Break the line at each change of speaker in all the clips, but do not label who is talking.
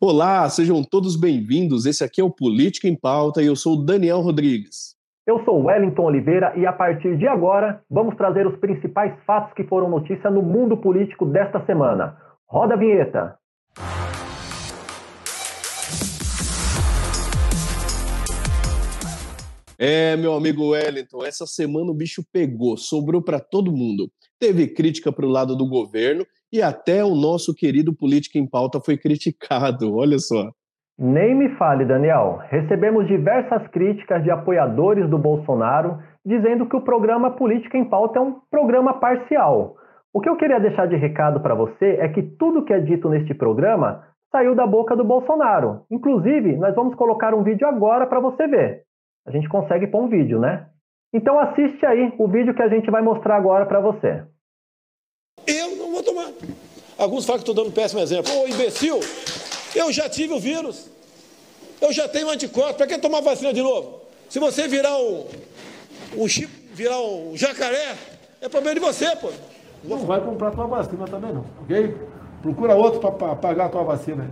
Olá, sejam todos bem-vindos. Esse aqui é o Política em Pauta e eu sou o Daniel Rodrigues.
Eu sou Wellington Oliveira e a partir de agora vamos trazer os principais fatos que foram notícia no mundo político desta semana. Roda a vinheta.
É, meu amigo Wellington, essa semana o bicho pegou, sobrou para todo mundo. Teve crítica para o lado do governo e até o nosso querido Política em Pauta foi criticado, olha só.
Nem me fale, Daniel. Recebemos diversas críticas de apoiadores do Bolsonaro dizendo que o programa Política em Pauta é um programa parcial. O que eu queria deixar de recado para você é que tudo que é dito neste programa saiu da boca do Bolsonaro. Inclusive, nós vamos colocar um vídeo agora para você ver a gente consegue pôr um vídeo, né? Então assiste aí o vídeo que a gente vai mostrar agora para você.
Eu não vou tomar. Alguns falam que estou dando um péssimo exemplo. Ô imbecil, eu já tive o vírus. Eu já tenho anticorpos. Para que tomar vacina de novo? Se você virar um, um chip, virar um jacaré, é problema de você, pô.
Não vai comprar tua vacina também não, ok? Procura outro para pagar a tua vacina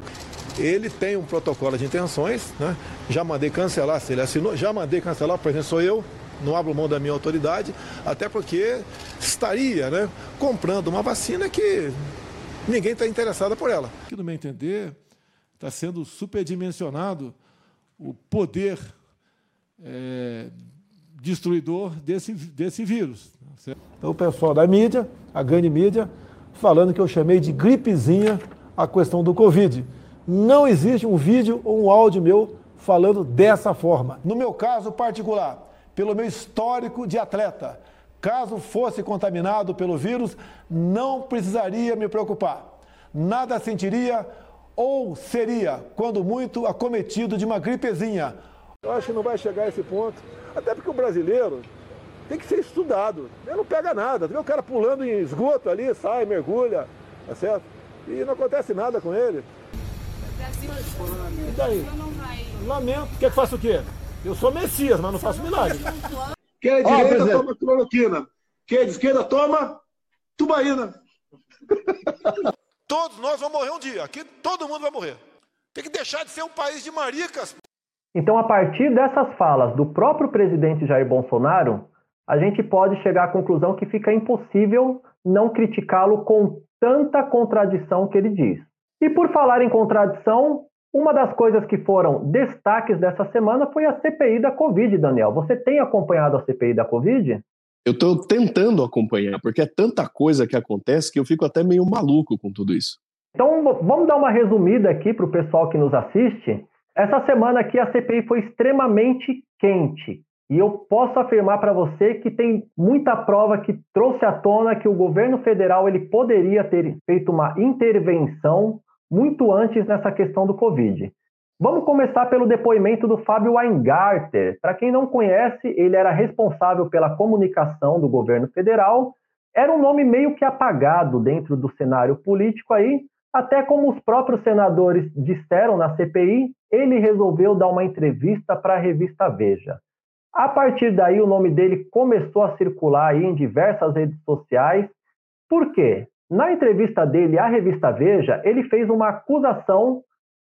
ele tem um protocolo de intenções, né? já mandei cancelar, se ele assinou, já mandei cancelar, por exemplo, sou eu, não abro mão da minha autoridade, até porque estaria né, comprando uma vacina que ninguém está interessado por ela.
Aqui, no meu entender, está sendo superdimensionado o poder é, destruidor desse, desse vírus. Então, o pessoal da mídia, a grande mídia, falando que eu chamei de gripezinha a questão do Covid. Não existe um vídeo ou um áudio meu falando dessa forma. No meu caso particular, pelo meu histórico de atleta, caso fosse contaminado pelo vírus, não precisaria me preocupar. Nada sentiria ou seria, quando muito, acometido de uma gripezinha. Eu acho que não vai chegar a esse ponto, até porque o brasileiro tem que ser estudado. Ele não pega nada. Vê o cara pulando em esgoto ali, sai, mergulha, tá certo? E não acontece nada com ele. E daí? Lamento. Quer que faça o quê? Eu sou Messias, mas não faço milagre.
Quem é de direita oh, toma cloroquina. Quem é de esquerda toma tubaína.
Todos nós vamos morrer um dia. Aqui todo mundo vai morrer. Tem que deixar de ser um país de maricas.
Então, a partir dessas falas do próprio presidente Jair Bolsonaro, a gente pode chegar à conclusão que fica impossível não criticá-lo com tanta contradição que ele diz. E por falar em contradição, uma das coisas que foram destaques dessa semana foi a CPI da Covid, Daniel. Você tem acompanhado a CPI da Covid?
Eu estou tentando acompanhar, porque é tanta coisa que acontece que eu fico até meio maluco com tudo isso.
Então, vamos dar uma resumida aqui para o pessoal que nos assiste. Essa semana aqui a CPI foi extremamente quente. E eu posso afirmar para você que tem muita prova que trouxe à tona que o governo federal ele poderia ter feito uma intervenção muito antes nessa questão do Covid. Vamos começar pelo depoimento do Fábio Weingarter. Para quem não conhece, ele era responsável pela comunicação do governo federal. Era um nome meio que apagado dentro do cenário político aí, até como os próprios senadores disseram na CPI, ele resolveu dar uma entrevista para a revista Veja. A partir daí, o nome dele começou a circular aí em diversas redes sociais. Por quê? Na entrevista dele à revista Veja, ele fez uma acusação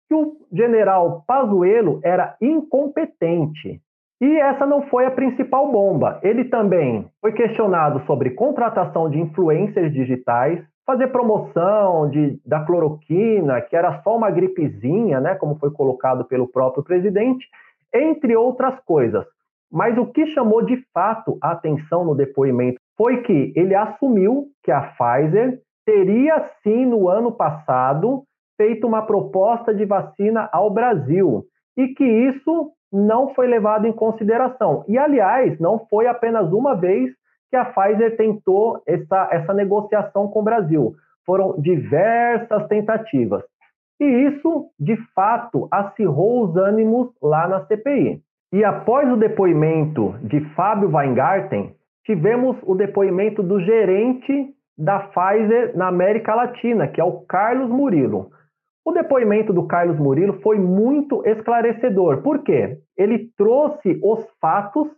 que o general Pazuello era incompetente. E essa não foi a principal bomba. Ele também foi questionado sobre contratação de influencers digitais, fazer promoção de, da cloroquina, que era só uma gripezinha, né, como foi colocado pelo próprio presidente, entre outras coisas. Mas o que chamou de fato a atenção no depoimento foi que ele assumiu que a Pfizer teria sim, no ano passado, feito uma proposta de vacina ao Brasil e que isso não foi levado em consideração. E, aliás, não foi apenas uma vez que a Pfizer tentou essa, essa negociação com o Brasil. Foram diversas tentativas. E isso, de fato, acirrou os ânimos lá na CPI. E após o depoimento de Fábio Weingarten, tivemos o depoimento do gerente da Pfizer na América Latina, que é o Carlos Murilo. O depoimento do Carlos Murilo foi muito esclarecedor. Por quê? Ele trouxe os fatos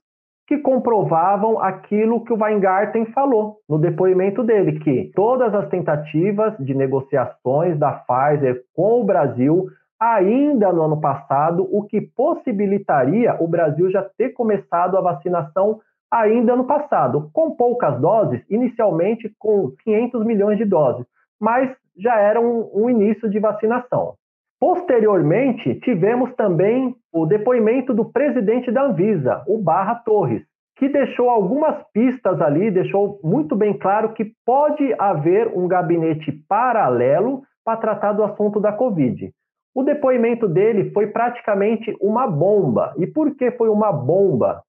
que comprovavam aquilo que o Weingarten falou no depoimento dele, que todas as tentativas de negociações da Pfizer com o Brasil ainda no ano passado, o que possibilitaria o Brasil já ter começado a vacinação ainda no passado, com poucas doses, inicialmente com 500 milhões de doses, mas já era um, um início de vacinação. Posteriormente, tivemos também o depoimento do presidente da Anvisa, o Barra Torres, que deixou algumas pistas ali, deixou muito bem claro que pode haver um gabinete paralelo para tratar do assunto da Covid. O depoimento dele foi praticamente uma bomba. E por que foi uma bomba?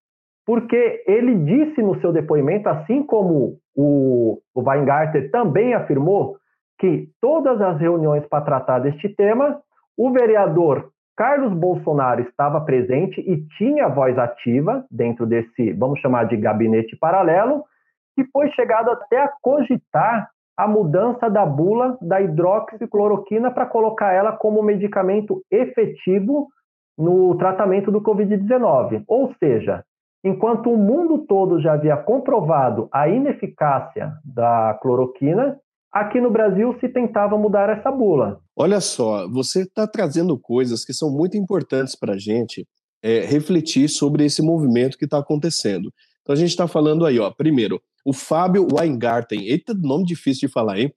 Porque ele disse no seu depoimento, assim como o, o Weingarten também afirmou, que todas as reuniões para tratar deste tema, o vereador Carlos Bolsonaro estava presente e tinha voz ativa dentro desse, vamos chamar de gabinete paralelo, que foi chegado até a cogitar a mudança da bula da hidroxicloroquina para colocar ela como medicamento efetivo no tratamento do Covid-19. Ou seja, enquanto o mundo todo já havia comprovado a ineficácia da cloroquina, aqui no Brasil se tentava mudar essa bula.
Olha só, você está trazendo coisas que são muito importantes para a gente é, refletir sobre esse movimento que está acontecendo. Então a gente está falando aí, ó, primeiro, o Fábio Weingarten, eita, nome difícil de falar, hein?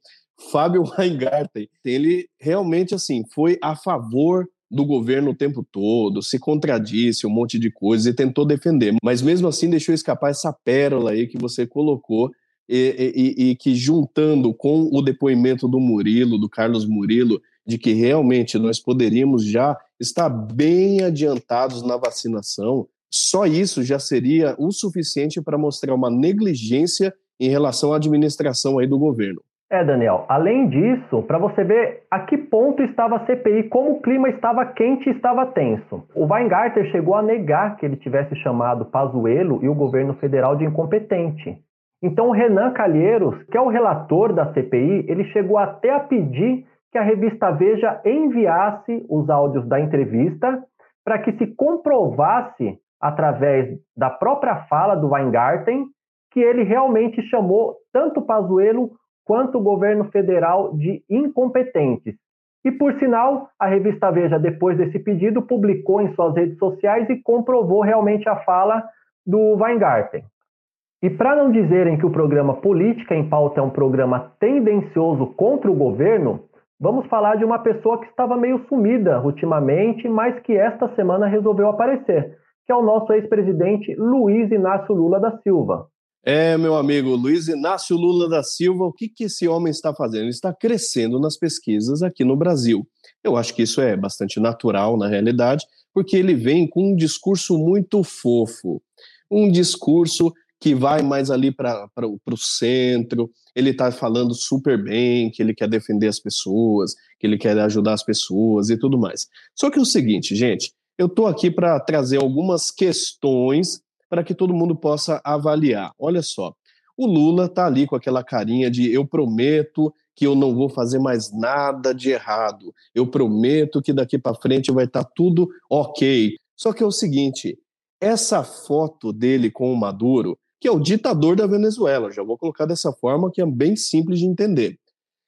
Fábio Weingarten, ele realmente assim foi a favor do governo o tempo todo, se contradisse um monte de coisas e tentou defender, mas mesmo assim deixou escapar essa pérola aí que você colocou e, e, e, que juntando com o depoimento do Murilo, do Carlos Murilo, de que realmente nós poderíamos já estar bem adiantados na vacinação, só isso já seria o suficiente para mostrar uma negligência em relação à administração aí do governo.
É, Daniel. Além disso, para você ver a que ponto estava a CPI, como o clima estava quente e estava tenso. O Weingarten chegou a negar que ele tivesse chamado Pazuello e o governo federal de incompetente. Então, o Renan Calheiros, que é o relator da CPI, ele chegou até a pedir que a revista Veja enviasse os áudios da entrevista para que se comprovasse, através da própria fala do Weingarten, que ele realmente chamou tanto Pazuello quanto o governo federal de incompetentes. E, por sinal, a revista Veja, depois desse pedido, publicou em suas redes sociais e comprovou realmente a fala do Weingarten. E para não dizerem que o programa Política em Pauta é um programa tendencioso contra o governo, vamos falar de uma pessoa que estava meio sumida ultimamente, mas que esta semana resolveu aparecer, que é o nosso ex-presidente Luiz Inácio Lula da Silva.
É, meu amigo Luiz Inácio Lula da Silva, o que, que esse homem está fazendo? Ele está crescendo nas pesquisas aqui no Brasil. Eu acho que isso é bastante natural na realidade, porque ele vem com um discurso muito fofo, um discurso que vai mais ali para o centro, ele está falando super bem, que ele quer defender as pessoas, que ele quer ajudar as pessoas e tudo mais. Só que é o seguinte, gente, eu estou aqui para trazer algumas questões para que todo mundo possa avaliar. Olha só, o Lula está ali com aquela carinha de eu prometo que eu não vou fazer mais nada de errado, eu prometo que daqui para frente vai estar tá tudo ok. Só que é o seguinte, essa foto dele com o Maduro que é o ditador da Venezuela. Já vou colocar dessa forma que é bem simples de entender.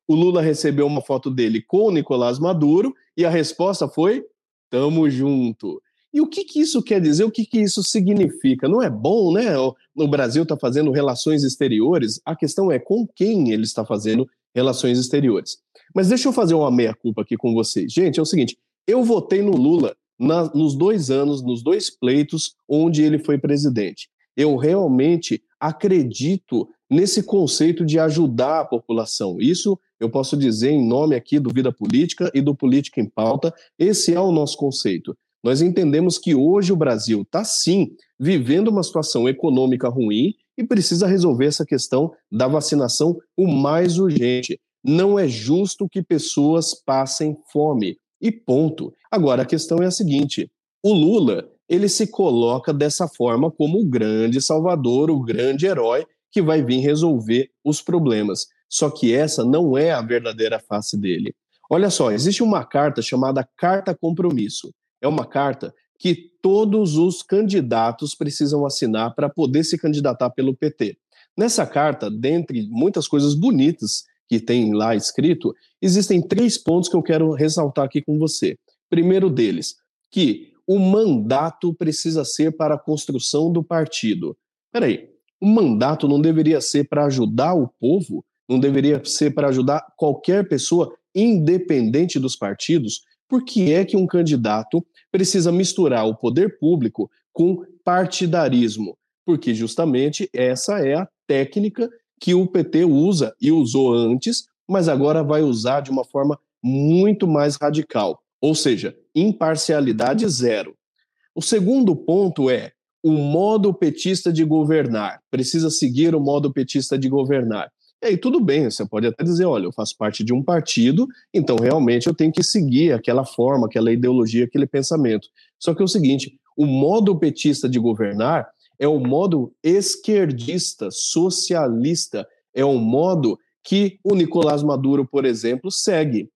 O Lula recebeu uma foto dele com o Nicolás Maduro e a resposta foi: tamo junto. E o que, que isso quer dizer? O que, que isso significa? Não é bom, né? O Brasil está fazendo relações exteriores. A questão é com quem ele está fazendo relações exteriores. Mas deixa eu fazer uma meia-culpa aqui com vocês. Gente, é o seguinte: eu votei no Lula na, nos dois anos, nos dois pleitos onde ele foi presidente eu realmente acredito nesse conceito de ajudar a população. Isso eu posso dizer em nome aqui do Vida Política e do Política em Pauta. Esse é o nosso conceito. Nós entendemos que hoje o Brasil está sim vivendo uma situação econômica ruim e precisa resolver essa questão da vacinação o mais urgente. Não é justo que pessoas passem fome. E ponto. Agora a questão é a seguinte: o Lula ele se coloca dessa forma como o grande salvador, o grande herói que vai vir resolver os problemas. Só que essa não é a verdadeira face dele. Olha só, existe uma carta chamada Carta Compromisso. É uma carta que todos os candidatos precisam assinar para poder se candidatar pelo PT. Nessa carta, dentre muitas coisas bonitas que tem lá escrito, existem três pontos que eu quero ressaltar aqui com você. Primeiro deles, que o mandato precisa ser para a construção do partido. Peraí, o mandato não deveria ser para ajudar o povo? Não deveria ser para ajudar qualquer pessoa, independente dos partidos? Por que é que um candidato precisa misturar o poder público com partidarismo? Porque justamente essa é a técnica que o PT usa e usou antes, mas agora vai usar de uma forma muito mais radical, ou seja, imparcialidade zero. O segundo ponto é o modo petista de governar. Precisa seguir o modo petista de governar. E aí tudo bem, você pode até dizer, olha, eu faço parte de um partido, então realmente eu tenho que seguir aquela forma, aquela ideologia, aquele pensamento. Só que é o seguinte, o modo petista de governar é o modo esquerdista, socialista, é o modo que o Nicolás Maduro, por exemplo, segue.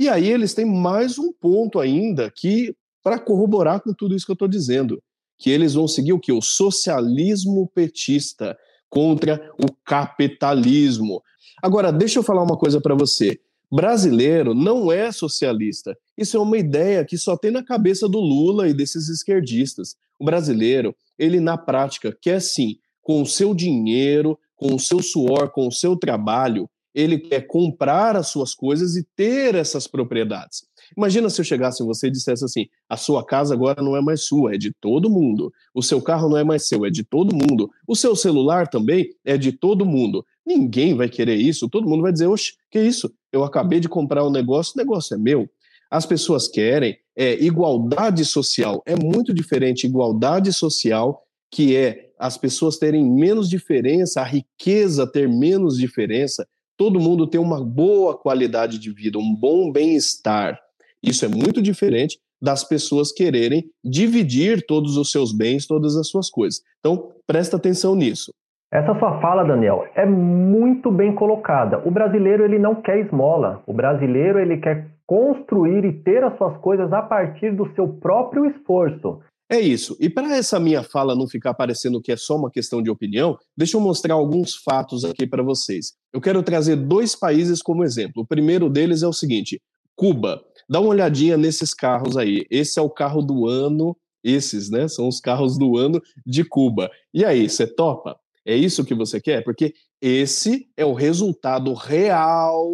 E aí eles têm mais um ponto ainda que para corroborar com tudo isso que eu estou dizendo, que eles vão seguir o que o socialismo petista contra o capitalismo. Agora, deixa eu falar uma coisa para você. Brasileiro não é socialista. Isso é uma ideia que só tem na cabeça do Lula e desses esquerdistas. O brasileiro, ele na prática quer sim, com o seu dinheiro, com o seu suor, com o seu trabalho, ele quer comprar as suas coisas e ter essas propriedades. Imagina se eu chegasse em você e dissesse assim: a sua casa agora não é mais sua, é de todo mundo. O seu carro não é mais seu, é de todo mundo. O seu celular também é de todo mundo. Ninguém vai querer isso. Todo mundo vai dizer: oxe, que isso? Eu acabei de comprar um negócio, o negócio é meu. As pessoas querem é, igualdade social. É muito diferente igualdade social, que é as pessoas terem menos diferença, a riqueza ter menos diferença, todo mundo ter uma boa qualidade de vida, um bom bem-estar. Isso é muito diferente das pessoas quererem dividir todos os seus bens, todas as suas coisas. Então, presta atenção nisso.
Essa sua fala, Daniel, é muito bem colocada. O brasileiro ele não quer esmola. O brasileiro ele quer construir e ter as suas coisas a partir do seu próprio esforço.
É isso. E para essa minha fala não ficar parecendo que é só uma questão de opinião, deixa eu mostrar alguns fatos aqui para vocês. Eu quero trazer dois países como exemplo. O primeiro deles é o seguinte: Cuba. Dá uma olhadinha nesses carros aí. Esse é o carro do ano, esses, né? São os carros do ano de Cuba. E aí, você topa? É isso que você quer? Porque esse é o resultado real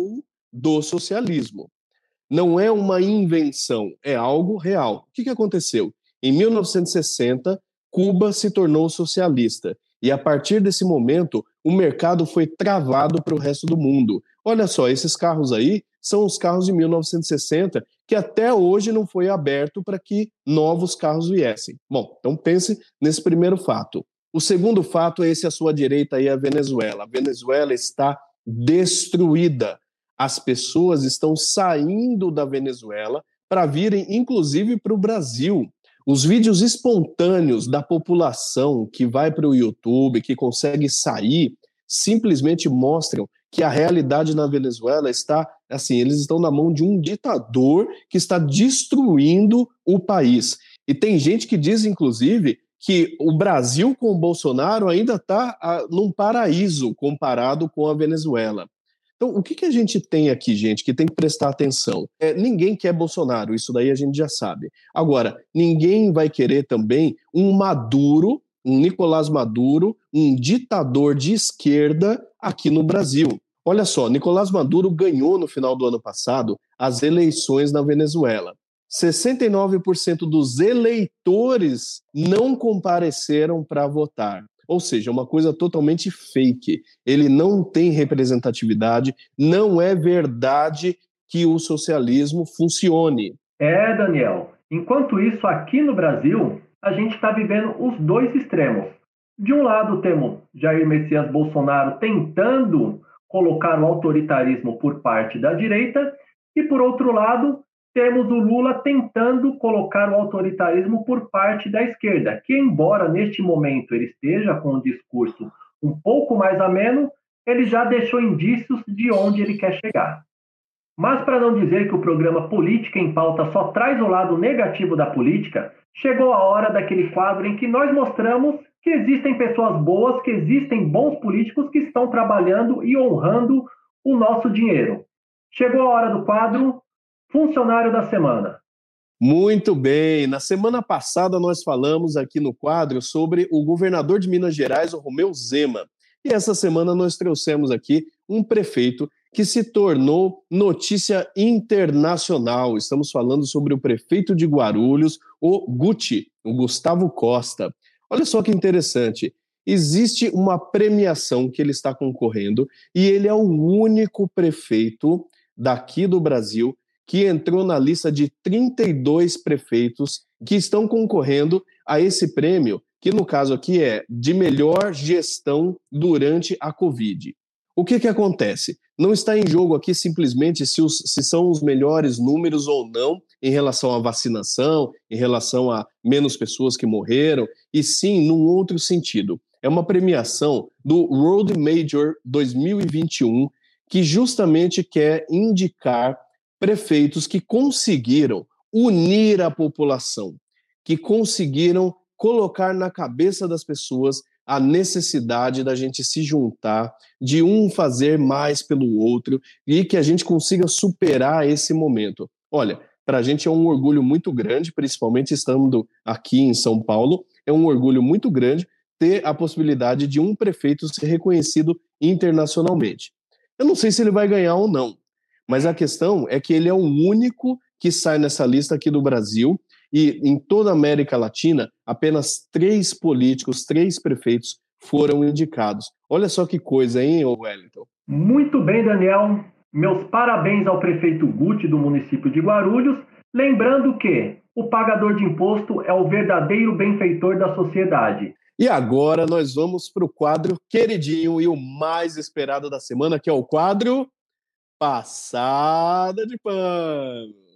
do socialismo. Não é uma invenção, é algo real. O que, que aconteceu? Em 1960, Cuba se tornou socialista. E a partir desse momento, o mercado foi travado para o resto do mundo. Olha só, esses carros aí são os carros de 1960 que até hoje não foi aberto para que novos carros viessem. Bom, então pense nesse primeiro fato. O segundo fato é esse à sua direita aí, a Venezuela. A Venezuela está destruída. As pessoas estão saindo da Venezuela para virem, inclusive, para o Brasil. Os vídeos espontâneos da população que vai para o YouTube, que consegue sair, simplesmente mostram que a realidade na Venezuela está assim, eles estão na mão de um ditador que está destruindo o país. E tem gente que diz, inclusive, que o Brasil com o Bolsonaro ainda está num paraíso comparado com a Venezuela. Então, o que, que a gente tem aqui, gente, que tem que prestar atenção? É, ninguém quer Bolsonaro, isso daí a gente já sabe. Agora, ninguém vai querer também um Maduro, um Nicolás Maduro, um ditador de esquerda aqui no Brasil. Olha só, Nicolás Maduro ganhou no final do ano passado as eleições na Venezuela. 69% dos eleitores não compareceram para votar. Ou seja, uma coisa totalmente fake. Ele não tem representatividade, não é verdade que o socialismo funcione.
É, Daniel. Enquanto isso, aqui no Brasil, a gente está vivendo os dois extremos. De um lado, temos Jair Messias Bolsonaro tentando colocar o autoritarismo por parte da direita, e por outro lado, temos o Lula tentando colocar o autoritarismo por parte da esquerda, que, embora neste momento ele esteja com um discurso um pouco mais ameno, ele já deixou indícios de onde ele quer chegar. Mas, para não dizer que o programa Política em Pauta só traz o lado negativo da política, chegou a hora daquele quadro em que nós mostramos que existem pessoas boas, que existem bons políticos que estão trabalhando e honrando o nosso dinheiro. Chegou a hora do quadro Funcionário da semana.
Muito bem. Na semana passada nós falamos aqui no quadro sobre o governador de Minas Gerais, o Romeu Zema. E essa semana nós trouxemos aqui um prefeito que se tornou notícia internacional. Estamos falando sobre o prefeito de Guarulhos, o Guti, o Gustavo Costa. Olha só que interessante. Existe uma premiação que ele está concorrendo e ele é o único prefeito daqui do Brasil que entrou na lista de 32 prefeitos que estão concorrendo a esse prêmio, que no caso aqui é de melhor gestão durante a Covid. O que, que acontece? Não está em jogo aqui simplesmente se, os, se são os melhores números ou não em relação à vacinação, em relação a menos pessoas que morreram, e sim num outro sentido. É uma premiação do Road Major 2021 que justamente quer indicar prefeitos que conseguiram unir a população, que conseguiram colocar na cabeça das pessoas a necessidade da gente se juntar, de um fazer mais pelo outro e que a gente consiga superar esse momento. Olha, para a gente é um orgulho muito grande, principalmente estando aqui em São Paulo, é um orgulho muito grande ter a possibilidade de um prefeito ser reconhecido internacionalmente. Eu não sei se ele vai ganhar ou não, mas a questão é que ele é o único que sai nessa lista aqui do Brasil e em toda a América Latina, apenas três políticos, três prefeitos foram indicados. Olha só que coisa, hein, Wellington?
Muito bem, Daniel. Meus parabéns ao prefeito Guti do município de Guarulhos. Lembrando que o pagador de imposto é o verdadeiro benfeitor da sociedade.
E agora nós vamos para o quadro queridinho e o mais esperado da semana, que é o quadro Passada de Pano.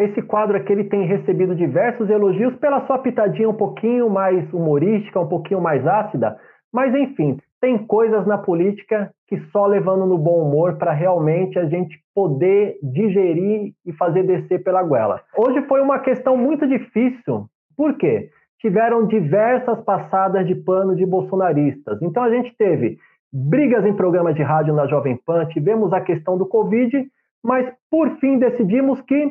Esse quadro aqui ele tem recebido diversos elogios pela sua pitadinha um pouquinho mais humorística, um pouquinho mais ácida, mas enfim, tem coisas na política que só levando no bom humor para realmente a gente poder digerir e fazer descer pela goela. Hoje foi uma questão muito difícil, por quê? Tiveram diversas passadas de pano de bolsonaristas. Então a gente teve brigas em programas de rádio na Jovem Pan, tivemos a questão do Covid, mas por fim decidimos que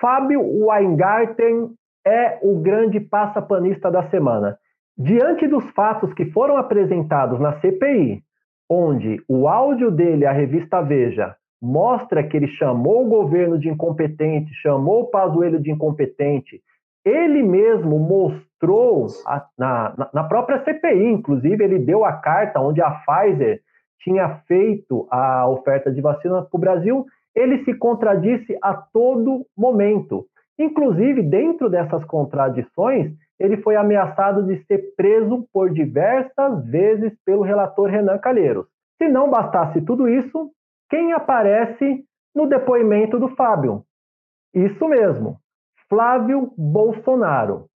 Fábio Weingarten é o grande passapanista da semana. Diante dos fatos que foram apresentados na CPI, onde o áudio dele, a revista Veja, mostra que ele chamou o governo de incompetente, chamou o Pazuello de incompetente, ele mesmo mostrou a, na, na própria CPI, inclusive, ele deu a carta onde a Pfizer tinha feito a oferta de vacina para o Brasil ele se contradisse a todo momento. Inclusive, dentro dessas contradições, ele foi ameaçado de ser preso por diversas vezes pelo relator Renan Calheiros. Se não bastasse tudo isso, quem aparece no depoimento do Fábio? Isso mesmo, Flávio Bolsonaro.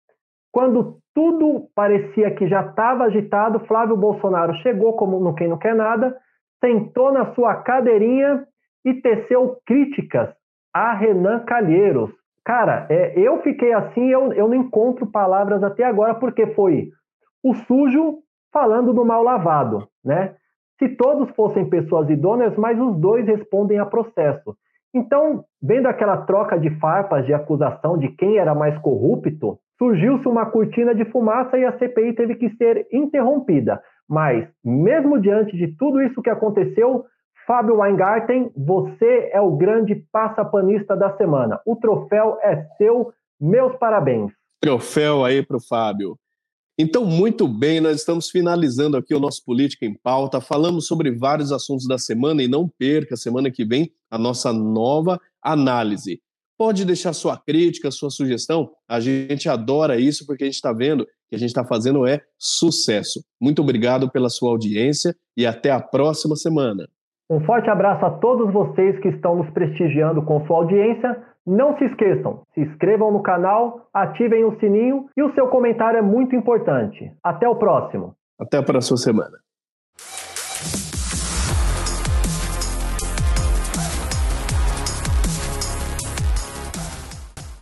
Quando tudo parecia que já estava agitado, Flávio Bolsonaro chegou como no quem não quer nada, sentou na sua cadeirinha e teceu críticas a Renan Calheiros. Cara, é, eu fiquei assim, eu, eu não encontro palavras até agora, porque foi o sujo falando do mal lavado, né? Se todos fossem pessoas idôneas, mas os dois respondem a processo. Então, vendo aquela troca de farpas de acusação de quem era mais corrupto, surgiu-se uma cortina de fumaça e a CPI teve que ser interrompida. Mas, mesmo diante de tudo isso que aconteceu, Fábio Weingarten, você é o grande passapanista da semana. O troféu é seu. Meus parabéns.
Troféu aí para o Fábio. Então, muito bem, nós estamos finalizando aqui o nosso Política em Pauta. Falamos sobre vários assuntos da semana e não perca, semana que vem, a nossa nova análise. Pode deixar sua crítica, sua sugestão. A gente adora isso porque a gente está vendo que a gente está fazendo é sucesso. Muito obrigado pela sua audiência e até a próxima semana.
Um forte abraço a todos vocês que estão nos prestigiando com sua audiência. Não se esqueçam, se inscrevam no canal, ativem o sininho e o seu comentário é muito importante. Até o próximo.
Até a próxima semana.